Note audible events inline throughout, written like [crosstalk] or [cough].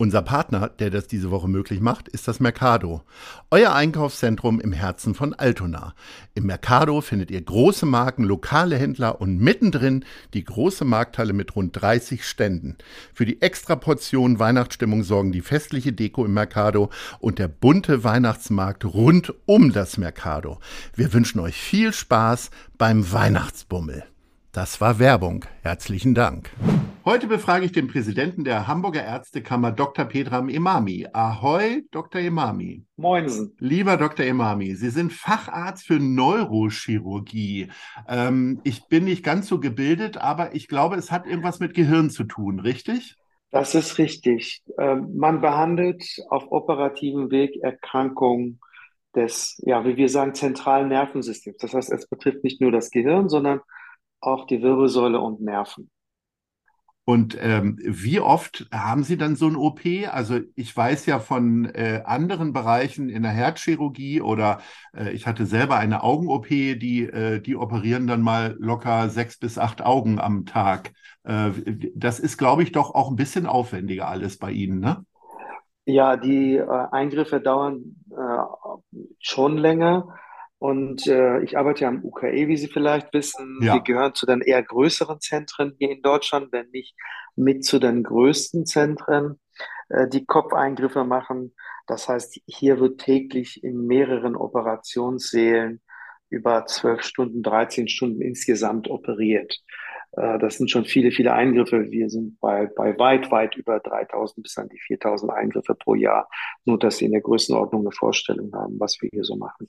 Unser Partner, der das diese Woche möglich macht, ist das Mercado. Euer Einkaufszentrum im Herzen von Altona. Im Mercado findet ihr große Marken, lokale Händler und mittendrin die große Markthalle mit rund 30 Ständen. Für die extra Portion Weihnachtsstimmung sorgen die festliche Deko im Mercado und der bunte Weihnachtsmarkt rund um das Mercado. Wir wünschen euch viel Spaß beim Weihnachtsbummel. Das war Werbung. Herzlichen Dank. Heute befrage ich den Präsidenten der Hamburger Ärztekammer, Dr. Pedram Imami. Ahoi, Dr. Imami. Moinsen. Lieber Dr. Imami, Sie sind Facharzt für Neurochirurgie. Ähm, ich bin nicht ganz so gebildet, aber ich glaube, es hat irgendwas mit Gehirn zu tun, richtig? Das ist richtig. Ähm, man behandelt auf operativem Weg Erkrankungen des, ja, wie wir sagen, zentralen Nervensystems. Das heißt, es betrifft nicht nur das Gehirn, sondern auch die Wirbelsäule und Nerven. Und ähm, wie oft haben Sie dann so ein OP? Also ich weiß ja von äh, anderen Bereichen in der Herzchirurgie oder äh, ich hatte selber eine Augen-OP, die, äh, die operieren dann mal locker sechs bis acht Augen am Tag. Äh, das ist, glaube ich, doch auch ein bisschen aufwendiger alles bei Ihnen, ne? Ja, die äh, Eingriffe dauern äh, schon länger. Und äh, ich arbeite ja am UKE, wie Sie vielleicht wissen. Ja. Wir gehören zu den eher größeren Zentren hier in Deutschland, wenn nicht mit zu den größten Zentren, äh, die Kopfeingriffe machen. Das heißt, hier wird täglich in mehreren Operationssälen über zwölf Stunden, 13 Stunden insgesamt operiert. Äh, das sind schon viele, viele Eingriffe. Wir sind bei, bei weit, weit über 3000 bis an die 4000 Eingriffe pro Jahr. Nur, dass Sie in der Größenordnung eine Vorstellung haben, was wir hier so machen.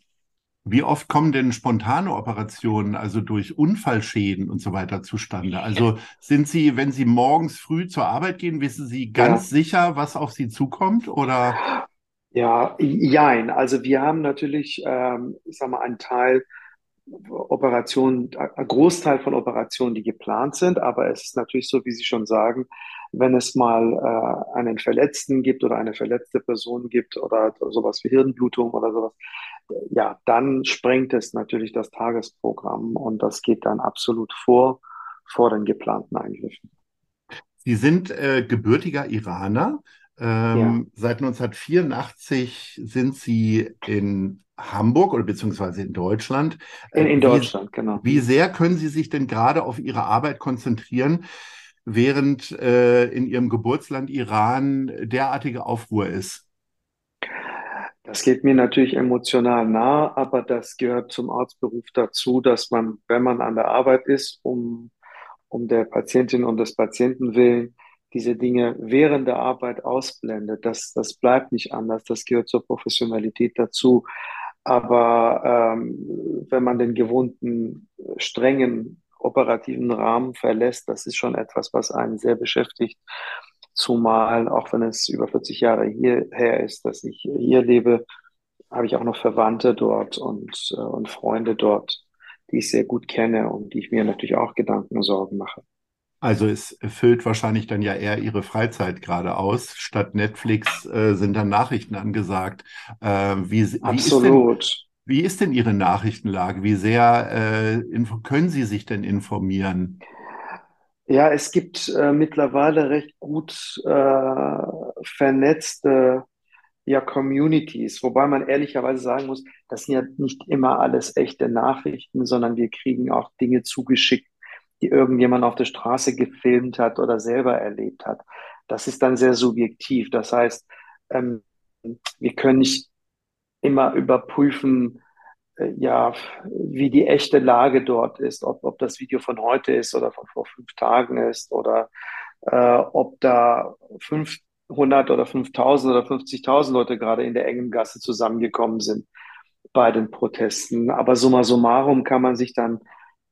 Wie oft kommen denn spontane Operationen, also durch Unfallschäden und so weiter zustande? Also sind Sie, wenn Sie morgens früh zur Arbeit gehen, wissen Sie ganz Ja. sicher, was auf Sie zukommt? Oder Ja, jein. Also wir haben natürlich, ähm, ich sag mal, einen Teil Operationen, ein Großteil von Operationen, die geplant sind, aber es ist natürlich so, wie Sie schon sagen, wenn es mal äh, einen Verletzten gibt oder eine verletzte Person gibt oder sowas wie Hirnblutung oder sowas, ja, dann sprengt es natürlich das Tagesprogramm und das geht dann absolut vor, vor den geplanten Eingriffen. Sie sind äh, gebürtiger Iraner. Ähm, Seit 1984 sind Sie in Hamburg oder beziehungsweise in Deutschland. In, Äh, in wie- Deutschland, genau. Wie sehr können Sie sich denn gerade auf Ihre Arbeit konzentrieren, während äh, in Ihrem Geburtsland Iran derartige Aufruhr ist? Das geht mir natürlich emotional nah, aber das gehört zum Arztberuf dazu, dass man, wenn man an der Arbeit ist, um, um der Patientin und des Patienten willen, diese Dinge während der Arbeit ausblendet. Das, das bleibt nicht anders. Das gehört zur Professionalität dazu. Aber ähm, wenn man den gewohnten, strengen operativen Rahmen verlässt, das ist schon etwas, was einen sehr beschäftigt. Zumal, auch wenn es über 40 Jahre hierher ist, dass ich hier lebe, habe ich auch noch Verwandte dort und, äh, und Freunde dort, die ich sehr gut kenne und die ich mir natürlich auch Gedanken und Sorgen mache. Also es füllt wahrscheinlich dann ja eher Ihre Freizeit gerade aus. Statt Netflix äh, sind dann Nachrichten angesagt. Äh, wie, wie ist denn, Absolut. wie ist denn Ihre Nachrichtenlage? Wie sehr äh, können Sie sich denn informieren? Ja, es gibt äh, mittlerweile recht gut äh, vernetzte ja, Communities, wobei man ehrlicherweise sagen muss, das sind ja nicht immer alles echte Nachrichten, sondern wir kriegen auch Dinge zugeschickt, die irgendjemand auf der Straße gefilmt hat oder selber erlebt hat. Das ist dann sehr subjektiv. Das heißt, ähm, wir können nicht immer überprüfen, ja, wie die echte Lage dort ist, ob, ob das Video von heute ist oder von vor fünf Tagen ist oder äh, ob da 500 oder 5000 oder 50.000 Leute gerade in der engen Gasse zusammengekommen sind bei den Protesten. Aber summa summarum kann man sich dann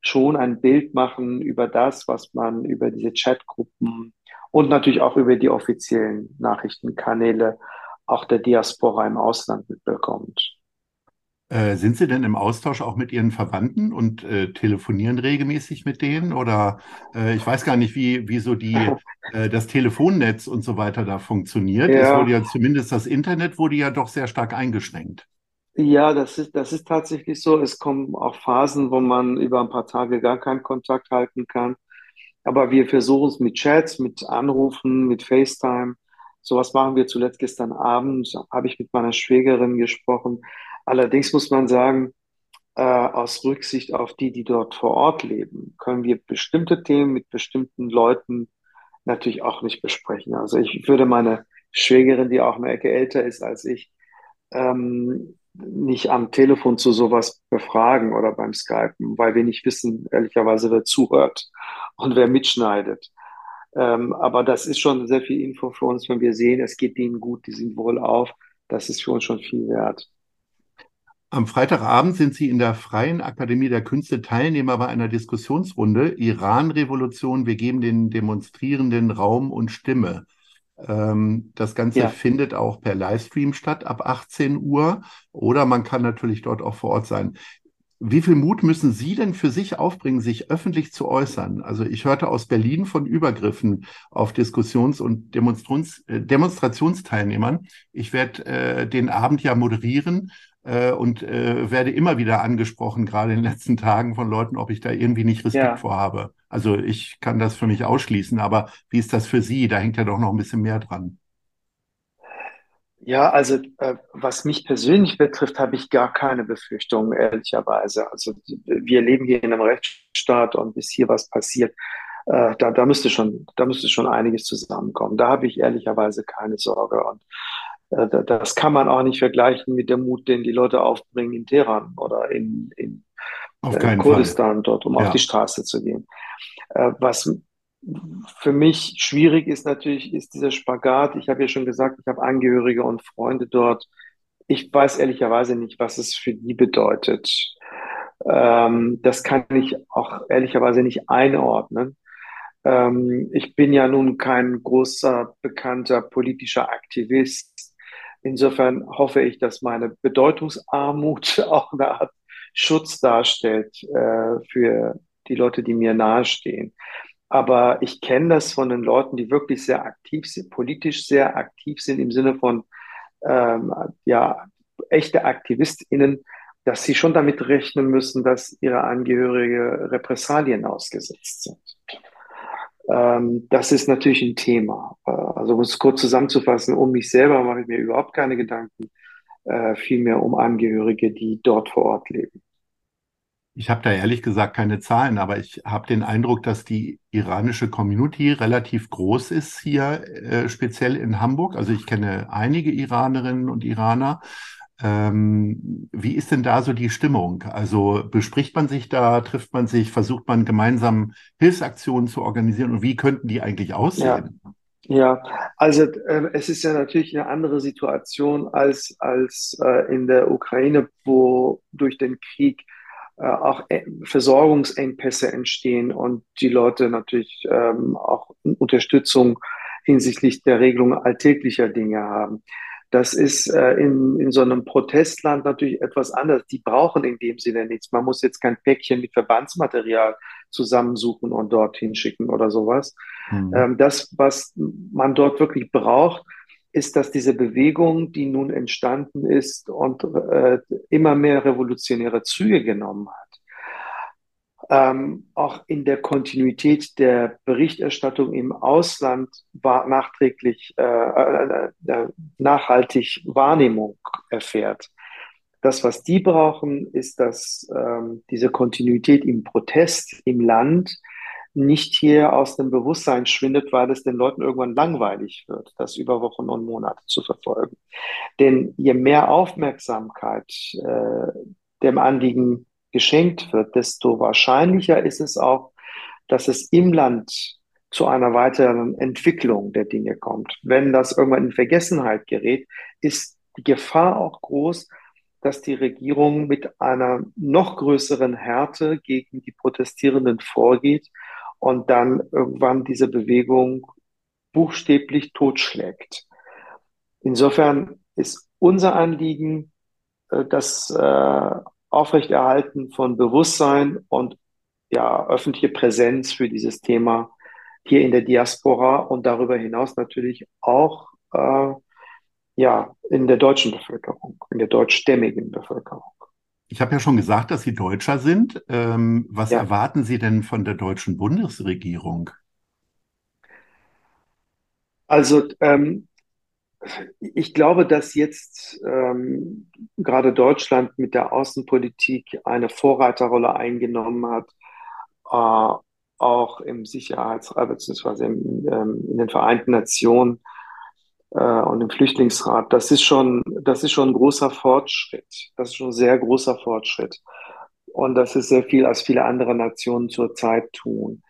schon ein Bild machen über das, was man über diese Chatgruppen und natürlich auch über die offiziellen Nachrichtenkanäle auch der Diaspora im Ausland mitbekommt. Äh, sind Sie denn im Austausch auch mit Ihren Verwandten und äh, telefonieren regelmäßig mit denen? Oder äh, ich weiß gar nicht, wie, wie so die, [laughs] äh, das Telefonnetz und so weiter da funktioniert. Es Ja, wurde ja zumindest das Internet wurde ja doch sehr stark eingeschränkt. ja, das ist, das ist tatsächlich so. Es kommen auch Phasen, wo man über ein paar Tage gar keinen Kontakt halten kann. Aber wir versuchen es mit Chats, mit Anrufen, mit FaceTime. Sowas machen wir zuletzt gestern Abend, habe ich mit meiner Schwägerin gesprochen. Allerdings muss man sagen, äh, aus Rücksicht auf die, die dort vor Ort leben, können wir bestimmte Themen mit bestimmten Leuten natürlich auch nicht besprechen. Also ich würde meine Schwägerin, die auch eine Ecke älter ist als ich, ähm, nicht am Telefon zu sowas befragen oder beim Skypen, weil wir nicht wissen, ehrlicherweise, wer zuhört und wer mitschneidet. Ähm, aber das ist schon sehr viel Info für uns, wenn wir sehen, es geht denen gut, die sind wohlauf. Das ist für uns schon viel wert. Am Freitagabend sind Sie in der Freien Akademie der Künste Teilnehmer bei einer Diskussionsrunde Iran-Revolution. Wir geben den Demonstrierenden Raum und Stimme. Ähm, das Ganze Ja, findet auch per Livestream statt ab 18 Uhr oder man kann natürlich dort auch vor Ort sein. Wie viel Mut müssen Sie denn für sich aufbringen, sich öffentlich zu äußern? Also ich hörte aus Berlin von Übergriffen auf Diskussions- und Demonstrations äh, Demonstrationsteilnehmern. Ich werde äh, den Abend ja moderieren äh, und äh, werde immer wieder angesprochen, gerade in den letzten Tagen von Leuten, ob ich da irgendwie nicht Respekt ja. vor habe. Also ich kann das für mich ausschließen, aber wie ist das für Sie? Da hängt ja doch noch ein bisschen mehr dran. Ja, also äh, was mich persönlich betrifft, habe ich gar keine Befürchtungen, ehrlicherweise. Also wir leben hier in einem Rechtsstaat und bis hier was passiert, äh, da, da müsste schon, da müsste schon einiges zusammenkommen. Da habe ich ehrlicherweise keine Sorge. Und das kann man auch nicht vergleichen mit dem Mut, den die Leute aufbringen in Teheran oder in, in äh, keinen Fall. Kurdistan dort, um auf die Ja. Straße zu gehen. Äh, was für mich schwierig ist natürlich, ist dieser Spagat. Ich habe ja schon gesagt, ich habe Angehörige und Freunde dort. Ich weiß ehrlicherweise nicht, was es für die bedeutet. Ähm, das kann ich auch ehrlicherweise nicht einordnen. Ähm, ich bin ja nun kein großer, bekannter politischer Aktivist. Insofern hoffe ich, dass meine Bedeutungsarmut [laughs] auch eine Art Schutz darstellt, äh, für die Leute, die mir nahestehen. Aber ich kenne das von den Leuten, die wirklich sehr aktiv sind, politisch sehr aktiv sind im Sinne von ähm, ja, echte AktivistInnen, dass sie schon damit rechnen müssen, dass ihre Angehörige Repressalien ausgesetzt sind. Ähm, das ist natürlich ein Thema. Äh, also um es kurz zusammenzufassen, um mich selber mache ich mir überhaupt keine Gedanken, äh, vielmehr um Angehörige, die dort vor Ort leben. Ich habe da ehrlich gesagt keine Zahlen, aber ich habe den Eindruck, dass die iranische Community relativ groß ist hier, äh, speziell in Hamburg. Also ich kenne einige Iranerinnen und Iraner. Ähm, wie ist denn da so die Stimmung? Also bespricht man sich da, trifft man sich, versucht man gemeinsam Hilfsaktionen zu organisieren und wie könnten die eigentlich Ja, aussehen? ja. Also äh, es ist ja natürlich eine andere Situation als, als äh, in der Ukraine, wo durch den Krieg äh, auch äh, Versorgungsengpässe entstehen und die Leute natürlich ähm, auch Unterstützung hinsichtlich der Regelung alltäglicher Dinge haben. Das ist äh, in, in so einem Protestland natürlich etwas anders. Die brauchen in dem Sinne nichts. Man muss jetzt kein Päckchen mit Verbandsmaterial zusammensuchen und dorthin schicken oder sowas. Hm. Ähm, das, was man dort wirklich braucht, ist, dass diese Bewegung, die nun entstanden ist und äh, immer mehr revolutionäre Züge genommen hat, ähm, auch in der Kontinuität der Berichterstattung im Ausland war nachträglich äh, äh, äh, nachhaltig Wahrnehmung erfährt. Das, was die brauchen, ist, dass ähm, diese Kontinuität im Protest im Land nicht hier aus dem Bewusstsein schwindet, weil es den Leuten irgendwann langweilig wird, das über Wochen und Monate zu verfolgen. Denn je mehr Aufmerksamkeit äh, dem Anliegen geschenkt wird, desto wahrscheinlicher ist es auch, dass es im Land zu einer weiteren Entwicklung der Dinge kommt. Wenn das irgendwann in Vergessenheit gerät, ist die Gefahr auch groß, dass die Regierung mit einer noch größeren Härte gegen die Protestierenden vorgeht und dann irgendwann diese Bewegung buchstäblich totschlägt. Insofern ist unser Anliegen, äh, das äh, Aufrechterhalten von Bewusstsein und ja, öffentliche Präsenz für dieses Thema hier in der Diaspora und darüber hinaus natürlich auch äh, ja, in der deutschen Bevölkerung, in der deutschstämmigen Bevölkerung. Ich habe ja schon gesagt, dass Sie Deutscher sind. Ähm, was ja. erwarten Sie denn von der deutschen Bundesregierung? Also ähm, ich glaube, dass jetzt ähm, gerade Deutschland mit der Außenpolitik eine Vorreiterrolle eingenommen hat, äh, auch im Sicherheitsrat bzw. In, ähm, in den Vereinten Nationen äh, und im Flüchtlingsrat. Das ist schon, das ist schon ein großer Fortschritt. Das ist schon ein sehr großer Fortschritt. Und das ist sehr viel, als viele andere Nationen zurzeit tun.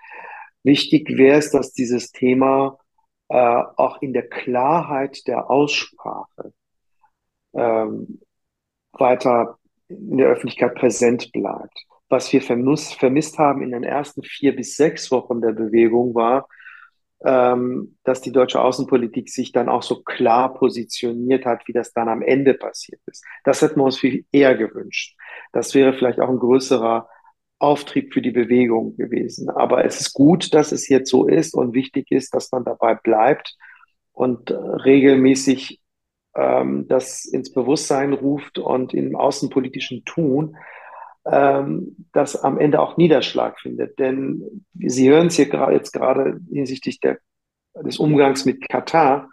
Wichtig wäre es, dass dieses Thema äh, auch in der Klarheit der Aussprache ähm, weiter in der Öffentlichkeit präsent bleibt. Was wir vermiss, vermisst haben in den ersten vier bis sechs Wochen der Bewegung war, ähm, dass die deutsche Außenpolitik sich dann auch so klar positioniert hat, wie das dann am Ende passiert ist. Das hätten wir uns viel eher gewünscht. Das wäre vielleicht auch ein größerer Auftrieb für die Bewegung gewesen. Aber es ist gut, dass es jetzt so ist und wichtig ist, dass man dabei bleibt und äh, regelmäßig ähm, das ins Bewusstsein ruft und im außenpolitischen Tun ähm, das am Ende auch Niederschlag findet. Denn Sie hören es hier jetzt gerade hinsichtlich der, des Umgangs mit Katar,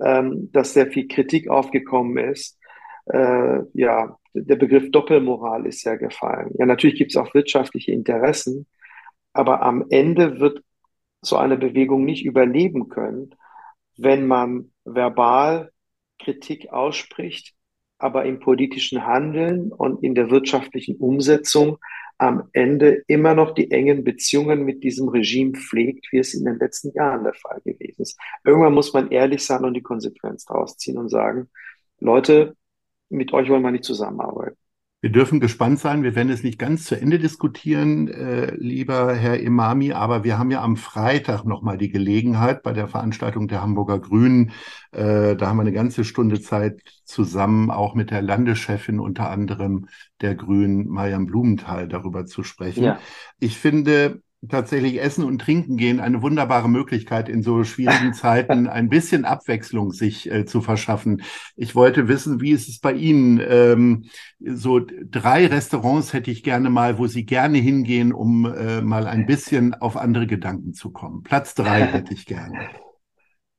ähm, dass sehr viel Kritik aufgekommen ist. Äh, ja, der Begriff Doppelmoral ist ja gefallen. Ja, natürlich gibt es auch wirtschaftliche Interessen, aber am Ende wird so eine Bewegung nicht überleben können, wenn man verbal Kritik ausspricht, aber im politischen Handeln und in der wirtschaftlichen Umsetzung am Ende immer noch die engen Beziehungen mit diesem Regime pflegt, wie es in den letzten Jahren der Fall gewesen ist. Irgendwann muss man ehrlich sein und die Konsequenz daraus ziehen und sagen, Leute, mit euch wollen wir nicht zusammenarbeiten. Wir dürfen gespannt sein. Wir werden es nicht ganz zu Ende diskutieren, äh, lieber Herr Imami, aber wir haben ja am Freitag nochmal die Gelegenheit bei der Veranstaltung der Hamburger Grünen. Äh, da haben wir eine ganze Stunde Zeit zusammen, auch mit der Landeschefin unter anderem der Grünen, Mariam Blumenthal, darüber zu sprechen. Ja. Ich finde, tatsächlich Essen und Trinken gehen eine wunderbare Möglichkeit, in so schwierigen [laughs] Zeiten ein bisschen Abwechslung sich äh, zu verschaffen. Ich wollte wissen, wie ist es bei Ihnen? Ähm, so drei Restaurants hätte ich gerne mal, wo Sie gerne hingehen, um äh, mal ein bisschen auf andere Gedanken zu kommen. Platz drei [laughs] hätte ich gerne.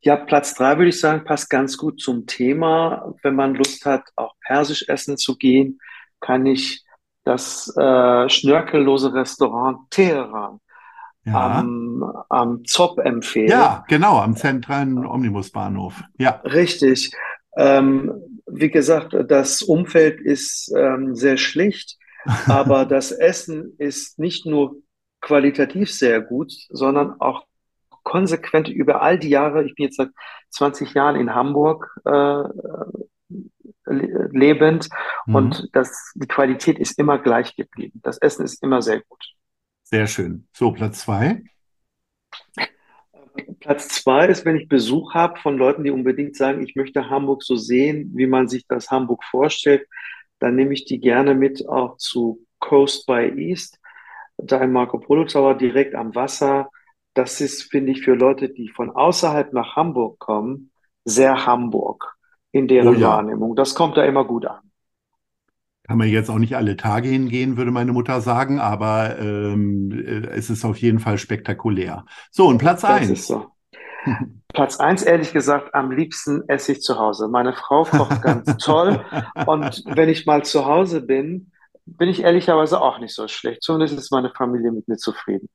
Ja, Platz drei würde ich sagen, passt ganz gut zum Thema. Wenn man Lust hat, auch persisch essen zu gehen, kann ich das äh, schnörkellose Restaurant Teheran ja. am, am ZOP empfehlen. Ja, genau, am zentralen Omnibusbahnhof. Ja. Richtig. Ähm, wie gesagt, das Umfeld ist ähm, sehr schlicht, [laughs] aber das Essen ist nicht nur qualitativ sehr gut, sondern auch konsequent über all die Jahre, ich bin jetzt seit 20 Jahren in Hamburg äh, lebend mhm. und das, die Qualität ist immer gleich geblieben. Das Essen ist immer sehr gut. Sehr schön. So, Platz zwei. Platz zwei ist, wenn ich Besuch habe von Leuten, die unbedingt sagen, ich möchte Hamburg so sehen, wie man sich das Hamburg vorstellt, dann nehme ich die gerne mit auch zu Coast by East, da im Marco Polo Tower direkt am Wasser. Das ist, finde ich, für Leute, die von außerhalb nach Hamburg kommen, sehr Hamburg in deren oh ja. Wahrnehmung. Das kommt da immer gut an. Kann man jetzt auch nicht alle Tage hingehen, würde meine Mutter sagen, aber ähm, äh, es ist auf jeden Fall spektakulär. So, und Platz das eins. So. Platz eins, ehrlich gesagt, am liebsten esse ich zu Hause. Meine Frau kocht ganz [laughs] toll. Und wenn ich mal zu Hause bin, bin ich ehrlicherweise auch nicht so schlecht. Zumindest ist meine Familie mit mir zufrieden.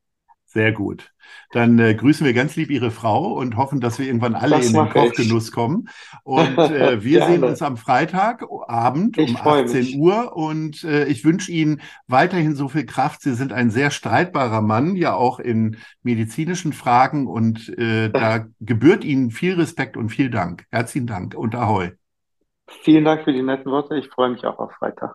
Sehr gut. Dann äh, grüßen wir ganz lieb Ihre Frau und hoffen, dass wir irgendwann alle das in den Kochgenuss kommen. Und [laughs] äh, wir sehen uns am Freitagabend um 18 mich. Uhr. Und äh, ich wünsche Ihnen weiterhin so viel Kraft. Sie sind ein sehr streitbarer Mann, ja auch in medizinischen Fragen. Und äh, [laughs] da gebührt Ihnen viel Respekt und viel Dank. Herzlichen Dank und Ahoi. Vielen Dank für die netten Worte. Ich freue mich auch auf Freitag.